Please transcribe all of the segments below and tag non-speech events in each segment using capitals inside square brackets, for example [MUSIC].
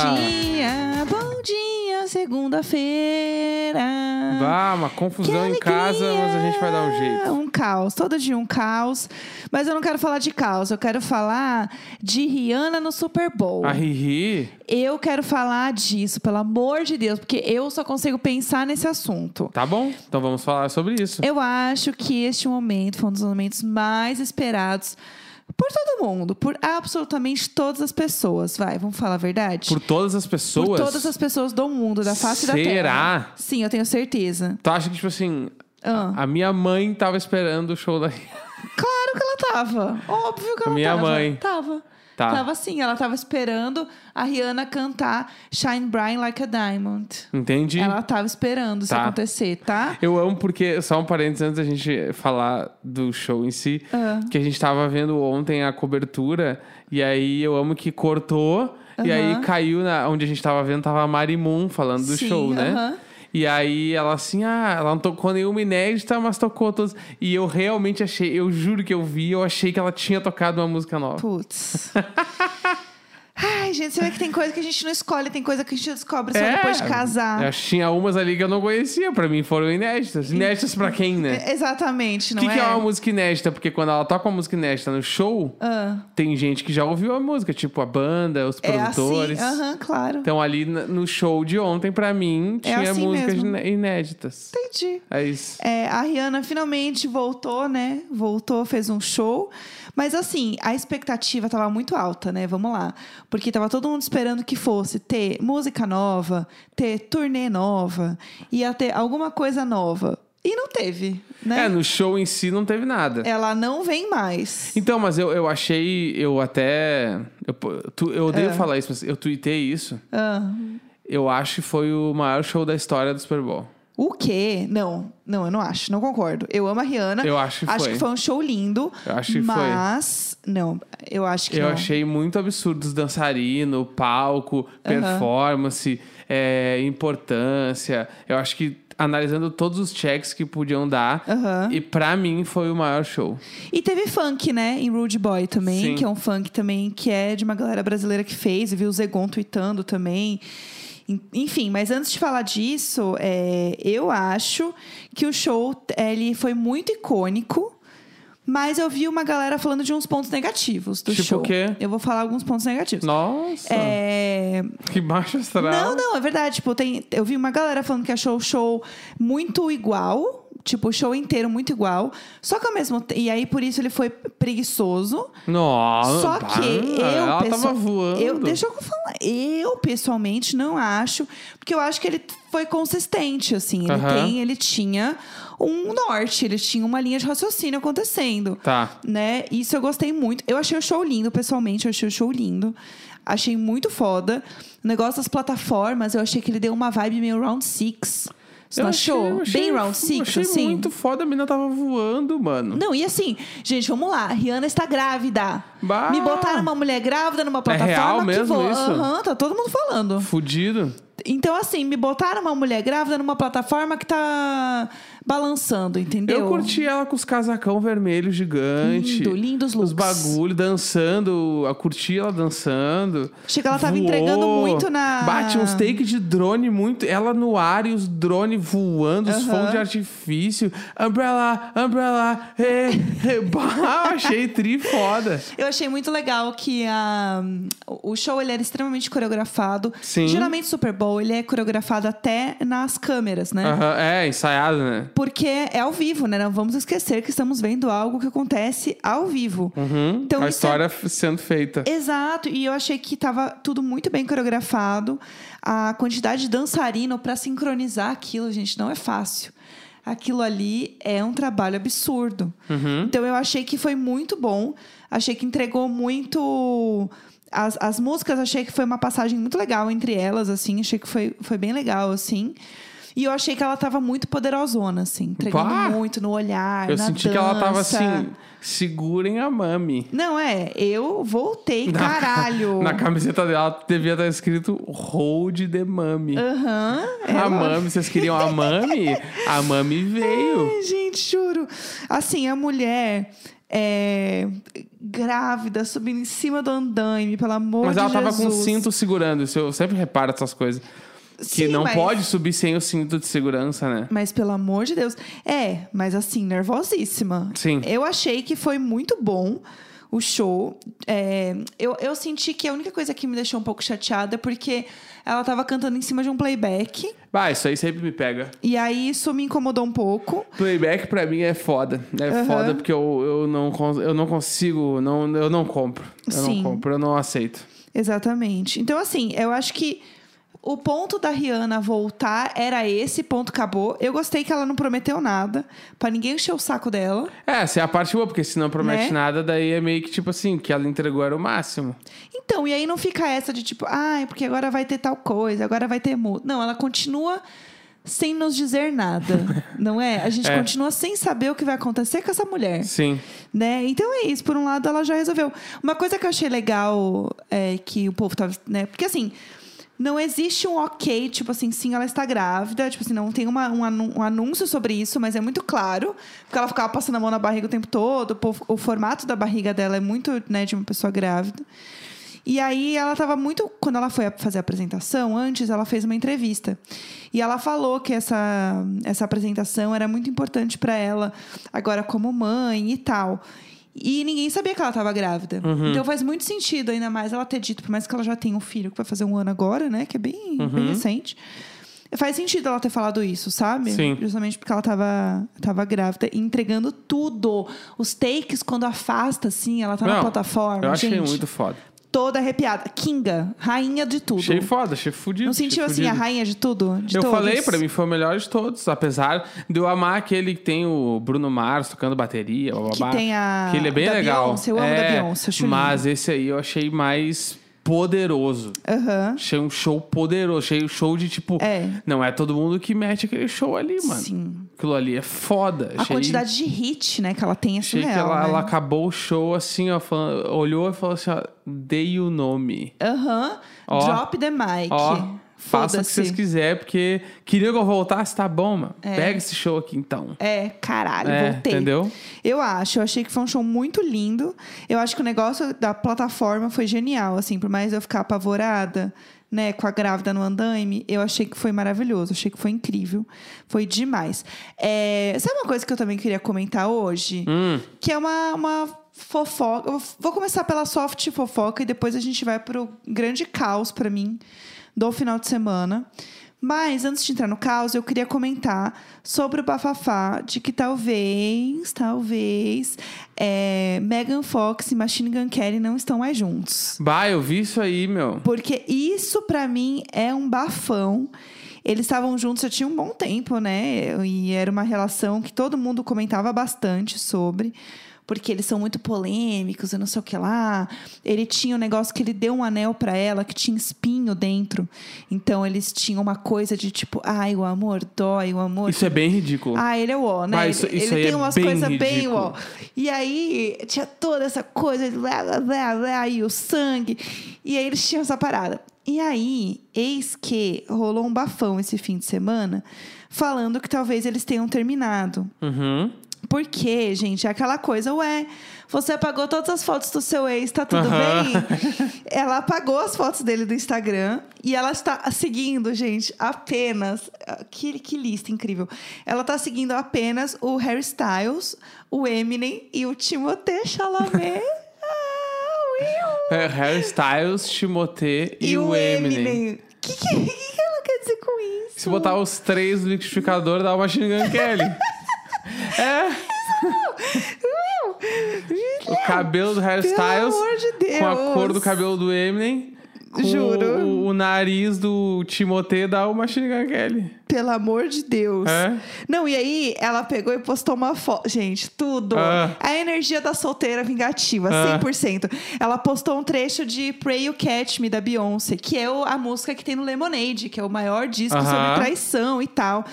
dia! Bom dia! Bom dia, segunda-feira! Vá, uma confusão em casa, mas a gente vai dar um jeito. Um caos, todo dia um caos. Mas eu não quero falar de caos, eu quero falar de Rihanna no Super Bowl. A Riri, Eu quero falar disso, pelo amor de Deus, porque eu só consigo pensar nesse assunto. tá bom? Então vamos falar sobre isso. Eu acho que este momento foi um dos momentos mais esperados por todo mundo, por absolutamente todas as pessoas. Vai, vamos falar a verdade? Por todas as Por pessoas. todas as pessoas do mundo, da face da Será? Terra. Sim, eu tenho certeza. Tu acha que, tipo assim, Ah. a minha mãe tava esperando o show da? [LAUGHS] Claro que ela tava. Óbvio que ela Minha tava. mãe. Tava. Tá. Tava sim, ela tava esperando a Rihanna cantar Shine Bright Like a Diamond. Entendi. Ela tava esperando isso Tá. acontecer, tá? Eu amo porque, só um parênteses antes da gente falar do show em si, Ah. que a gente tava vendo ontem a cobertura, e aí eu amo que cortou, e aí caiu na, onde a gente tava vendo, tava a Mari Moon falando do Sim, show, né? E aí ela assim, ah, ela não tocou nenhuma inédita, mas tocou todas. E eu realmente achei, eu juro que eu vi, eu achei que ela tinha tocado uma música nova. Putz. [LAUGHS] Ai, gente, você vê que tem coisa que a gente não escolhe, tem coisa que a gente descobre só É, depois de casar. Eu tinha umas ali que eu não conhecia, pra mim foram inéditas. Inéditas pra quem, né? É, Exatamente, O não que, é? que é uma música inédita? Porque quando ela toca uma música inédita no show, Ah, tem gente que já ouviu a música, tipo a banda, os é produtores. assim, aham, claro. Então ali no show de ontem, pra mim, tinha assim músicas mesmo. iné- inéditas. Entendi. É isso. É, a Rihanna finalmente voltou, né? Voltou, fez um show. Mas assim, a expectativa tava muito alta, né? Vamos lá. Porque tava todo mundo esperando que fosse ter música nova, ter turnê nova, ia ter alguma coisa nova. E não teve, né? É, no show em si não teve nada. Ela não vem mais. Então, mas eu, eu achei, eu até. Eu, tu- eu odeio É. falar isso, mas eu tuitei isso. Ah, Eu acho que foi o maior show da história do Super Bowl. O quê? Não, não, eu não acho, não concordo. Eu amo a Rihanna. Eu acho que Acho foi. que foi um show lindo. Eu acho que foi. mas, não, eu acho que Eu não. achei muito absurdo os dançarinos, palco, performance, é, importância. Eu acho que analisando todos os checks que podiam dar, e pra mim foi o maior show. E teve funk, né, em Rude Boy também, Sim. que é um funk também que é de uma galera brasileira que fez, e viu o Zegon tweetando também. En- Enfim, mas antes de falar disso, é, eu acho que o show ele foi muito icônico. Mas eu vi uma galera falando de uns pontos negativos do Tipo show. o quê? Eu vou falar alguns pontos negativos. Nossa, É, que baixo astral. não, não, é verdade. Tipo, tem, eu vi uma galera falando que achou o show muito igual. Tipo, o show inteiro muito igual. Só que ao mesmo tempo. E aí, por isso, ele foi preguiçoso. Nossa, Só que eu. Ela pessoal- tava voando. Eu, deixa eu falar. Eu, pessoalmente, não acho. Porque eu acho que ele foi consistente, assim. Ele Aham. tem, ele tinha um norte, ele tinha uma linha de raciocínio acontecendo Tá. né? Isso eu gostei muito. Eu achei o show lindo, pessoalmente, eu achei o show lindo. Achei muito foda. O negócio das plataformas, eu achei que ele deu uma vibe meio round six. Você Eu não achei- achou? achei- Bem round six, achei assim? muito foda, a menina tava voando, mano. Não, e assim, gente, vamos lá. A Rihanna está grávida. Bah! Me botaram uma mulher grávida numa plataforma real que mesmo voa. isso? Aham, tá todo mundo falando. Fudido. Então, assim, me botaram uma mulher grávida numa plataforma que tá balançando, entendeu? Eu curti ela com os casacão vermelho gigante. Lindo, lindos Os looks. bagulho, dançando. Eu curti ela dançando. Achei que ela tava Voou, entregando muito na- Bate uns take de drone muito. Ela no ar e os drones voando, os fogos de artifício. Umbrella, umbrella. Hey, [LAUGHS] hey. Bah, achei tri foda. Eu achei muito legal que a, o show ele era extremamente coreografado. Sim. Geralmente o Super Bowl ele é coreografado até nas câmeras, né? É, ensaiado, né? Porque é ao vivo, né? Não vamos esquecer que estamos vendo algo que acontece ao vivo. Uhum. Então, a é- história f- sendo feita. Exato, e eu achei que tava tudo muito bem coreografado. A quantidade de dançarino para sincronizar aquilo, gente, não é fácil. Aquilo ali é um trabalho absurdo. Uhum. Então eu achei que foi muito bom. Achei que entregou muito. As, as músicas, achei que foi uma passagem muito legal entre elas, assim. Achei que foi, foi bem legal, assim. E eu achei que ela tava muito poderosona, assim. Entregando Pá! muito no olhar, Eu na senti que ela tava dança. assim, segurem a mami. Não, é. Eu voltei, caralho. [LAUGHS] Na camiseta dela devia estar escrito Hold the Mami. Aham. A ela- Mami, vocês queriam a Mami? A Mami veio. Ai, [LAUGHS] gente, juro. Assim, a mulher. é, grávida, subindo em cima do andaime, pelo amor Mas de ela Jesus. tava com o cinto segurando. Isso eu sempre reparo essas coisas. Que Sim, não mas- pode subir sem o cinto de segurança, né? Mas pelo amor de Deus. É, mas assim, nervosíssima. Sim. Eu achei que foi muito bom o show. É, eu, eu senti que a única coisa que me deixou um pouco chateada é porque ela tava cantando em cima de um playback. Bah, isso aí sempre me pega. E aí isso me incomodou um pouco. Playback pra mim é foda. É Aham. foda porque eu, eu, não, cons- eu não consigo, não, eu não compro. Eu Sim. não compro, eu não aceito. Exatamente. Então, assim, eu acho que o ponto da Rihanna voltar era esse, ponto acabou. Eu gostei que ela não prometeu nada, pra ninguém encher o saco dela. É, essa é a parte boa, porque se não promete Né? nada, daí é meio que tipo assim, que ela entregou era o máximo. Então, e aí não fica essa de tipo, ai, porque agora vai ter tal coisa, agora vai ter multa. Não, ela continua sem nos dizer nada, [LAUGHS] não é? A gente É. continua sem saber o que vai acontecer com essa mulher. Sim. né? Então é isso. Por um lado, ela já resolveu. Uma coisa que eu achei legal é que o povo tava, né? Porque assim, não existe um ok, tipo assim, sim, ela está grávida. Tipo assim, não tem uma, um, anúncio sobre isso, mas é muito claro. Porque ela ficava passando a mão na barriga o tempo todo. O, formato da barriga dela é muito, né, de uma pessoa grávida. E aí ela tava muito. Quando ela foi fazer a apresentação, antes ela fez uma entrevista. E ela falou que essa, essa apresentação era muito importante para ela, agora como mãe e tal. E ninguém sabia que ela estava grávida. Então faz muito sentido, ainda mais ela ter dito, por mais que ela já tenha um filho que vai fazer um ano agora, né? Que é bem, bem recente. Faz sentido ela ter falado isso, sabe? Sim. Justamente porque ela tava, tava grávida e entregando tudo. Os takes, quando afasta, assim, ela tá na Não, plataforma. Eu achei gente, muito foda. Toda arrepiada. Kinga, rainha de tudo. Achei foda, achei fudido. Não sentiu assim a fudido. rainha de tudo? De eu todos? falei, pra mim foi o melhor de todos. Apesar de eu amar aquele que tem o Bruno Mars tocando bateria, blá, blá, Que tem a- Que ele é bem da legal. Beyoncé, eu amo da é, Beyoncé, acho lindo. Mas esse aí eu achei mais poderoso. Aham. Achei um show poderoso. Achei um show de tipo. É. Não é todo mundo que mete aquele show ali, mano. Sim. Aquilo ali é foda. A achei, quantidade de hit, né, que ela tem é Achei que ela, né? ela acabou o show assim, ó, falando- olhou e falou assim: ó, dei o nome. Aham. Ó. Drop the mic. Ó, faça o que vocês quiserem, porque queria que eu voltasse, tá bom, mano. É. Pega esse show aqui então. É, caralho, É, voltei. entendeu? Eu acho, eu achei que foi um show muito lindo. Eu acho que o negócio da plataforma foi genial, assim, por mais eu ficar apavorada, né, com a grávida no andaime, eu achei que foi maravilhoso, achei que foi incrível, foi demais. É, sabe uma coisa que eu também queria comentar hoje? Hum, Que é uma, uma fofoca. Eu vou começar pela soft fofoca e depois a gente vai pro grande caos pra mim do final de semana. Mas antes de entrar no caos, eu queria comentar sobre o bafafá de que talvez, talvez, é, Megan Fox e Machine Gun Kelly não estão mais juntos. Bah, eu vi isso aí, meu. Porque isso pra mim é um bafão. Eles estavam juntos já tinha um bom tempo, né? E era uma relação que todo mundo comentava bastante sobre. Porque eles são muito polêmicos e não sei o que lá. Ele tinha um negócio que ele deu um anel pra ela que tinha espinho dentro. Então eles tinham uma coisa de tipo, ai, o amor dói, o amor. Isso é bem ridículo. Ah, ele é o ó, né? Mas isso- ele isso ele tem é umas coisas bem ó. E aí tinha toda essa coisa blá, blá, blá, e o sangue. E aí eles tinham essa parada. E aí, eis que rolou um bafão esse fim de semana, falando que talvez eles tenham terminado. Uhum. Porque, gente, é aquela coisa, ué, você apagou todas as fotos do seu ex, tá tudo Aham. bem? ela apagou as fotos dele do Instagram e ela está seguindo, gente, apenas. Que, que lista incrível. Ela tá seguindo apenas o Harry Styles, o Eminem e o Timothée Chalamet. [LAUGHS] ah, Will! É, Harry Styles, Timothée e, E, o Eminem. O que, que, que que ela quer dizer com isso? Se botar os três no liquidificador, dá uma Machine Gun Kelly. É, Will! o cabelo do Harry Styles de com a cor do cabelo do Eminem. Juro. O, o nariz do Timothée dá o Machine Gun Kelly. Pelo amor de Deus. É? Não, e aí ela pegou e postou uma foto. Gente, tudo. Ah. A energia da solteira vingativa, Ah. 100%. Ela postou um trecho de Pray You Catch Me da Beyoncé, que é a música que tem no Lemonade, que é o maior disco Aham. sobre traição e tal.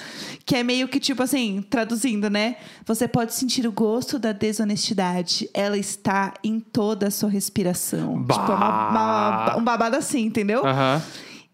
Que é meio que tipo assim, traduzindo, né? Você pode sentir o gosto da desonestidade. Ela está em toda a sua respiração. Bah. Tipo, é uma- uma- um babado assim, entendeu? Aham.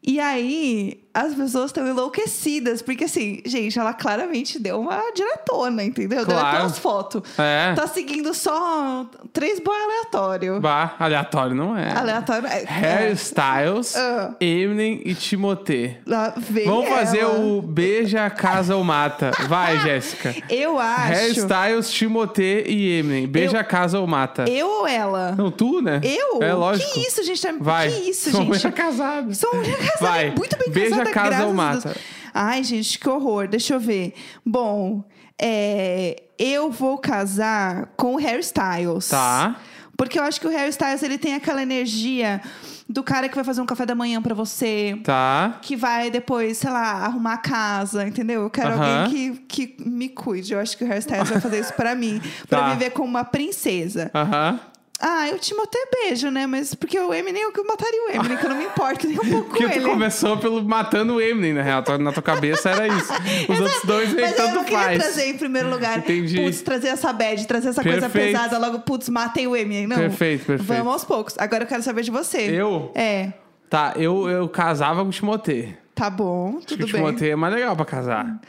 E aí, as pessoas estão enlouquecidas. Porque, assim, gente, ela claramente deu uma diretona, entendeu? Claro. Deletou as fotos. É. Tá seguindo só três boy aleatório. Bah, aleatório não é. Aleatório. É, Harry Styles, Ah. Eminem e Timothée. Lá vem Vamos fazer ela. o beija, casa ou mata. Vai, [LAUGHS] Jéssica. Eu acho. Styles, Timothée e Eminem. Beija, casa ou mata. Eu ou ela? Não, tu, né? Eu? É lógico. Que isso, gente? Tá- Vai. Que isso, Sou gente? [LAUGHS] mulher casada. Sou mulher casada, Vai. muito bem Beija, casada, casa graças ou mata. Deus. Ai, gente, que horror. Deixa eu ver. Bom, é, eu vou casar com o Harry Styles. Tá. Porque eu acho que o Harry Styles, ele tem aquela energia do cara que vai fazer um café da manhã pra você. Tá. Que vai depois, sei lá, arrumar a casa, entendeu? Eu quero Aham. alguém que, que me cuide. Eu acho que o Harry Styles vai fazer isso pra mim. Pra Tá. viver como uma princesa. Aham. Ah, eu te até beijo, né? Mas porque o Eminem eu que mataria o Eminem, que eu não me importo nem um [LAUGHS] pouco Porque com tu ele. começou pelo matando o Eminem, na real. Na tua cabeça era isso. [LAUGHS] Os outros dois nem Mas eu não tanto queria faz. trazer em primeiro lugar. Entendi. Putz, trazer essa bad, trazer essa coisa Perfeito. pesada, logo, putz, matei o Eminem. Não. Perfeito, perfeito. Vamos aos poucos. Agora eu quero saber de você. Eu? É. Tá, eu, eu casava com o Timothée. Tá bom, Acho que tudo o bem. Timothée é mais legal pra casar.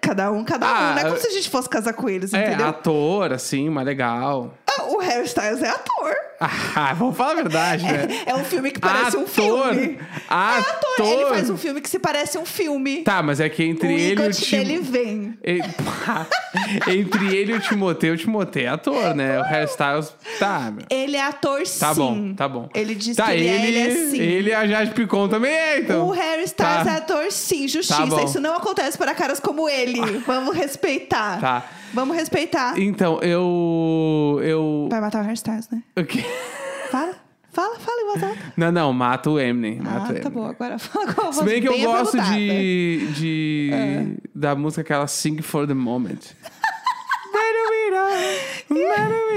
Cada um, cada Ah, um. Não é como eu- se a gente fosse casar com eles, É, entendeu? ator, assim, mais legal. Ah, O Harry Styles é ator. Ah, vamos falar a verdade, né? É um filme que parece um Ator. filme. Ator. É ator. Ele faz um filme que se parece um filme. Tá, mas é que entre o ele e o ícone Tim... dele vem. [LAUGHS] Entre ele e o Timothée, o Timothée é ator, né? O Harry Styles, tá, meu. Ele é ator sim. Tá bom, tá bom. Ele diz tá, que ele, é, ele é sim. Ele e a Jade Picon também é, então. O Harry Styles Tá. é ator sim, justiça. bom. Isso não acontece para caras como ele. Vamos respeitar. Tá. Vamos respeitar. Então, eu... Eu... Vai matar o Harry Styles, né? O quê? Fala, fala, fala em voz alta. Não, não, mata o Eminem. Mata Ah, tá Eminem. bom. Agora fala com a voz Se bem que eu gosto aveludada. de, de da música aquela Sing for the Moment.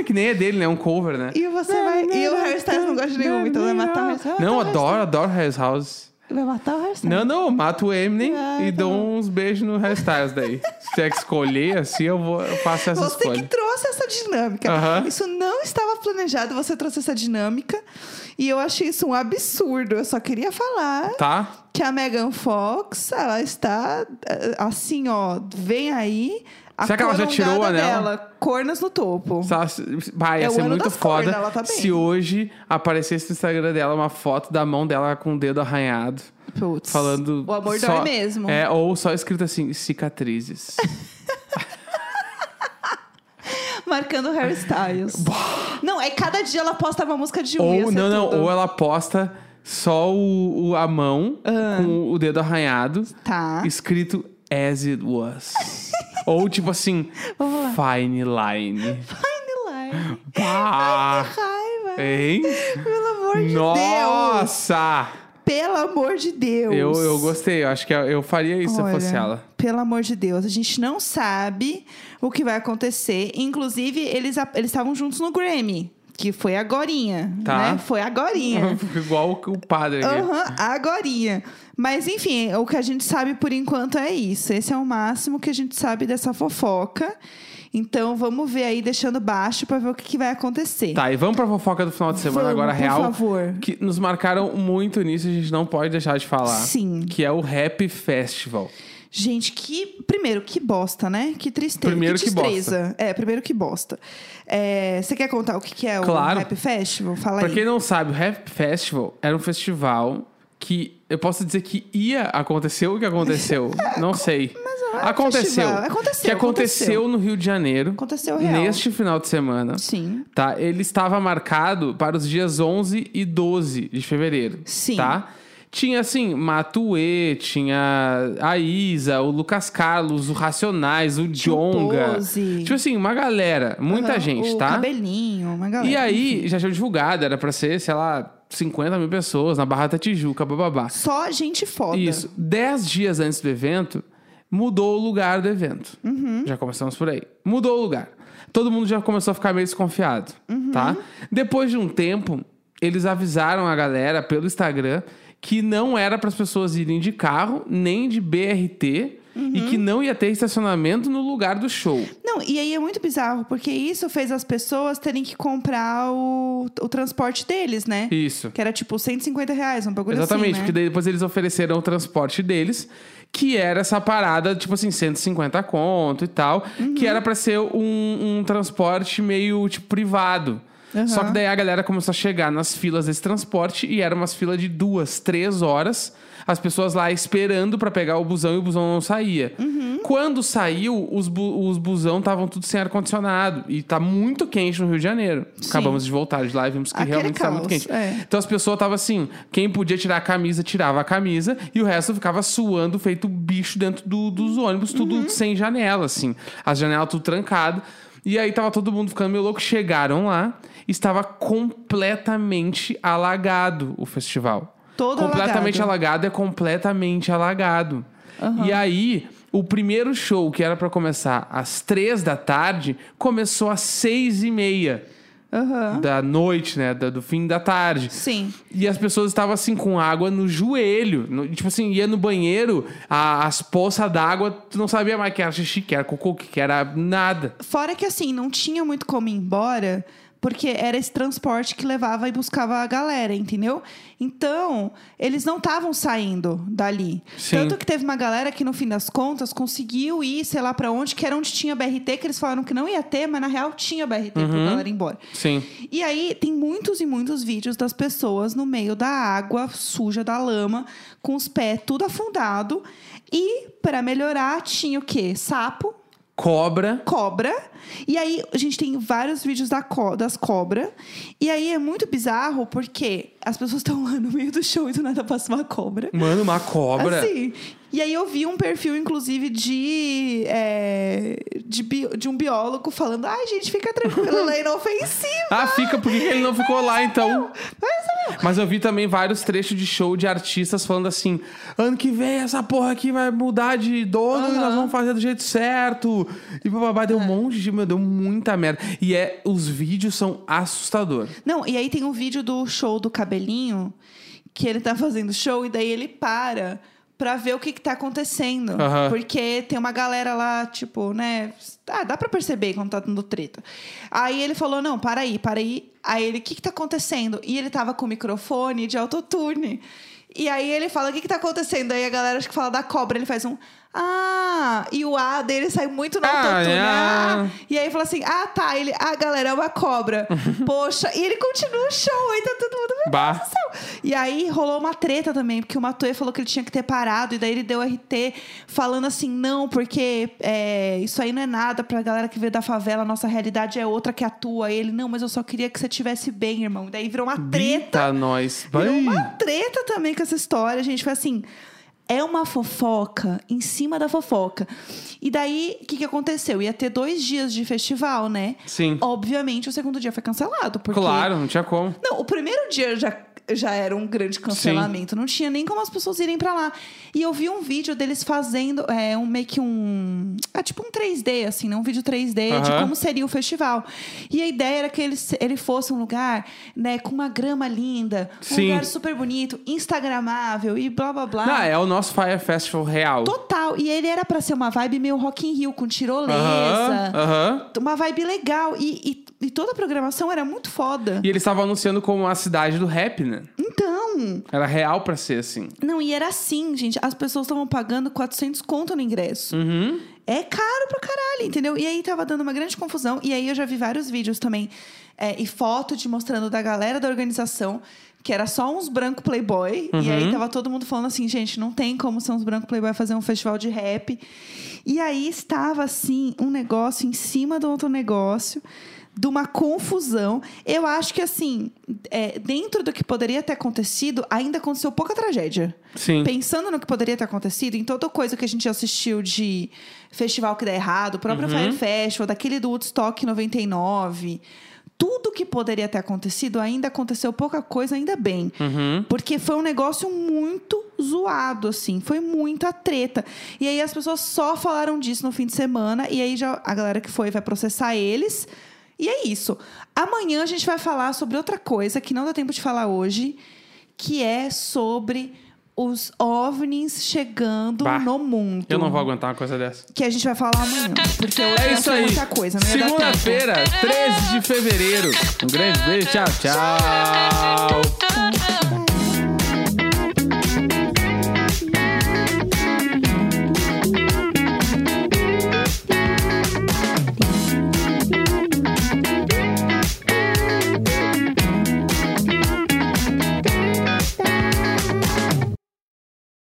que nem é dele, né? É um cover, né? E você vai... E o Harry Styles não gosta de nenhuma, então vai matar o Harry Styles. Não, adoro, adoro Harry's House. Vai matar o Harry Styles. Não, não, mato o Eminem Ah, e tá dou bom. uns beijos no Harry Styles daí. Se tiver que escolher, assim, eu, vou, eu faço essa Você que escolha. trouxe essa dinâmica. Aham. Isso não estava planejado, você trouxe essa dinâmica. E eu achei isso um absurdo. Eu só queria falar Tá? que a Megan Fox, ela está eh, assim, ó, vem aí. A Será que ela já tirou o anel? Dela, cornas no topo. Só- Vai, ia É o ser ano muito foda cornas, ela tá bem. se hoje aparecesse no Instagram dela uma foto da mão dela com o dedo arranhado. Putz. Falando. O amor só, dói mesmo. É, ou só escrito assim, cicatrizes. [LAUGHS] Marcando Harry Styles. não, é cada dia ela posta uma música de ia ou, não, não, tudo. ou ela posta só o, o- a mão com o dedo arranhado, Tá. escrito as it was. Ou tipo assim, fine line. Fine line. Pá! Raiva. Hein? Pelo amor de Deus. Nossa! Pelo amor de Deus. Eu, eu gostei, eu acho que eu faria isso se eu fosse Olha, ela. Pelo amor de Deus, a gente não sabe o que vai acontecer. Inclusive, eles eles estavam juntos no Grammy, que foi agorinha, Tá. né? Foi agorinha. [LAUGHS] Igual o padre. Aham, agorinha. Mas enfim, o que a gente sabe por enquanto é isso. Esse é o máximo que a gente sabe dessa fofoca. Então vamos ver aí, deixando baixo pra ver o que, que vai acontecer. Tá, e vamos pra fofoca do final de semana Vamos, agora, por real. favor. Que nos marcaram muito nisso, a gente não pode deixar de falar. Sim. Que é o Rap Festival. Gente, que. Primeiro, que bosta, né? Que tristeza. Primeiro que tristeza. É, primeiro que bosta. É, você quer contar o que, que é Claro. o Rap Festival? Fala Pra aí. quem não sabe, o Rap Festival era um festival que eu posso dizer que ia acontecer o que aconteceu. [LAUGHS] não sei. um aconteceu. Aconteceu, Que aconteceu, aconteceu. no Rio de Janeiro. Aconteceu real. Neste final de semana. Sim. Tá? Ele estava marcado para os dias 11 e 12 de fevereiro. Sim. Tá? Tinha, assim, Matuê, tinha a Isa, o Lucas Carlos, o Racionais, o Tinha o Jonga. Pose. Tipo assim, uma galera, muita Aham, gente, o tá? Cabelinho, uma galera. E aí, já tinha divulgado, era pra ser, sei lá, 50 mil pessoas na Barra da Tijuca, bababá. Só gente foda. Isso. Dez dias antes do evento, mudou o lugar do evento. Uhum. Já começamos por aí. Mudou o lugar. Todo mundo já começou a ficar meio desconfiado, Uhum. tá? Depois de um tempo, eles avisaram a galera pelo Instagram que não era para as pessoas irem de carro, nem de BRT, Uhum. e que não ia ter estacionamento no lugar do show. Não, e aí é muito bizarro, porque isso fez as pessoas terem que comprar o, o transporte deles, né? Isso. Que era tipo 150 reais, um bagulho Exatamente, assim, né? porque daí depois eles ofereceram o transporte deles, que era essa parada, tipo assim, 150 conto e tal, Uhum. que era pra ser um, um transporte meio, tipo, privado. Uhum. Só que daí a galera começou a chegar nas filas desse transporte e eram umas filas de duas, três horas. As pessoas lá esperando pra pegar o busão e o busão não saía. Uhum. Quando saiu, os, bu os busão estavam tudo sem ar-condicionado. E tá muito quente no Rio de Janeiro. Sim. Acabamos de voltar de lá e vimos que Aquele realmente tá muito caos, quente. é. Então as pessoas estavam assim, quem podia tirar a camisa, tirava a camisa, e o resto ficava suando, feito bicho dentro do- dos ônibus, tudo Uhum. sem janela, assim. As janelas tudo trancado. E aí tava todo mundo ficando meio louco. Chegaram lá, estava completamente alagado o festival. Todo completamente alagado. alagado é completamente alagado. E aí, o primeiro show, que era pra começar às três da tarde, começou às seis e meia Aham. da noite, né? da- do fim da tarde. Sim. E as pessoas estavam assim com água no joelho. No- tipo assim, ia no banheiro, a- as poças d'água, tu não sabia mais que era xixi, que era cocô, que era nada. Fora que assim, não tinha muito como ir embora, porque era esse transporte que levava e buscava a galera, entendeu? Então, eles não estavam saindo dali. Sim. Tanto que teve uma galera que, no fim das contas, conseguiu ir, sei lá pra onde, que era onde tinha BRT, que eles falaram que não ia ter, mas na real tinha BRT pra galera ir embora. Sim. E aí tem muitos e muitos vídeos das pessoas no meio da água suja da lama, com os pés tudo afundado. E para melhorar tinha o quê? Sapo, Cobra. cobra. E aí a gente tem vários vídeos da co- das cobras. E aí é muito bizarro porque as pessoas estão lá no meio do show e do nada passa uma cobra. Mano, uma cobra. Assim. E aí eu vi um perfil, inclusive, de, é, de, bi- de um biólogo falando: ai, gente, fica tranquilo, ela é inofensiva. Ah, fica, por que que ele não ficou lá então? Mas, meu, Mas eu vi também vários trechos de show de artistas falando assim: ano que vem essa porra aqui vai mudar de dono e nós vamos fazer do jeito certo. E bababá, deu um monte de, meu, deu muita merda. E é, os vídeos são assustadores. Não, e aí tem um vídeo do show do cabelinho, que ele tá fazendo show, e daí ele para pra ver o que que tá acontecendo. Aham. Porque tem uma galera lá, tipo, né? Ah, dá pra perceber quando tá dando treta. Aí ele falou: não, para aí, para aí. Aí ele, o que que tá acontecendo? E ele tava com o microfone de autotune. E aí ele fala: o que que tá acontecendo? Aí a galera acho que fala da cobra, ele faz um. Ah, e o A dele sai muito no Ah, autotune. é. Ah, e aí fala assim: ah, tá. Ele, ah, galera, é uma cobra. [LAUGHS] Poxa. E ele continua o show, aí tá todo mundo. Bah. E aí rolou uma treta também, porque o Matoê falou que ele tinha que ter parado, e daí ele deu RT falando assim: não, porque é, isso aí não é nada pra galera que veio da favela, a nossa realidade é outra que a tua. E ele, não, mas eu só queria que você estivesse bem, irmão. E daí virou uma treta. Bita nós. Virou uma treta também com essa história, gente. Foi assim. É uma fofoca em cima da fofoca. E daí, o que, que aconteceu? Ia ter dois dias de festival, né? Sim. Obviamente, o segundo dia foi cancelado. Porque... Claro, não tinha como. Não, o primeiro dia já, já era um grande cancelamento. Não tinha nem como as pessoas irem pra lá. E eu vi um vídeo deles fazendo é, um meio que um. É tipo um 3D, assim, né? Um vídeo 3D de Aham. como seria o festival. E a ideia era que ele, ele fosse um lugar, né, com uma grama linda, um Sim. lugar super bonito, instagramável e blá blá blá. Não, é o nosso Fire Festival real. Total. E ele era pra ser uma vibe meio Rock in Rio, com tirolesa. Aham, aham. Uma vibe legal. E, e, e toda a programação era muito foda. E eles estavam anunciando como a cidade do rap, né? Então, Era real pra ser assim. Não, e era assim, gente. As pessoas estavam pagando 400 conto no ingresso. Uhum. É caro pra caralho, entendeu? E aí tava dando uma grande confusão. E aí eu já vi vários vídeos também é, e foto te mostrando da galera da organização. Que era só uns branco playboy. E aí tava todo mundo falando assim, gente, não tem como ser uns branco playboy fazer um festival de rap. E aí estava, assim, um negócio em cima do outro negócio. De uma confusão. Eu acho que, assim, é, dentro do que poderia ter acontecido, ainda aconteceu pouca tragédia. Sim. Pensando no que poderia ter acontecido, em toda coisa que a gente assistiu de festival que dá errado, o próprio Fire Festival, daquele do Woodstock 99. Tudo que poderia ter acontecido ainda aconteceu pouca coisa, ainda bem. Porque foi um negócio muito zoado, assim. Foi muita treta. E aí as pessoas só falaram disso no fim de semana. E aí já a galera que foi vai processar eles. E é isso. Amanhã a gente vai falar sobre outra coisa que não dá tempo de falar hoje, que é sobre os OVNIs chegando Bah, no mundo. Eu não vou aguentar uma coisa dessa. Que a gente vai falar amanhã. Porque hoje É isso ser aí. muita coisa. Segunda-feira, 13 de fevereiro. Um grande beijo. Tchau, tchau.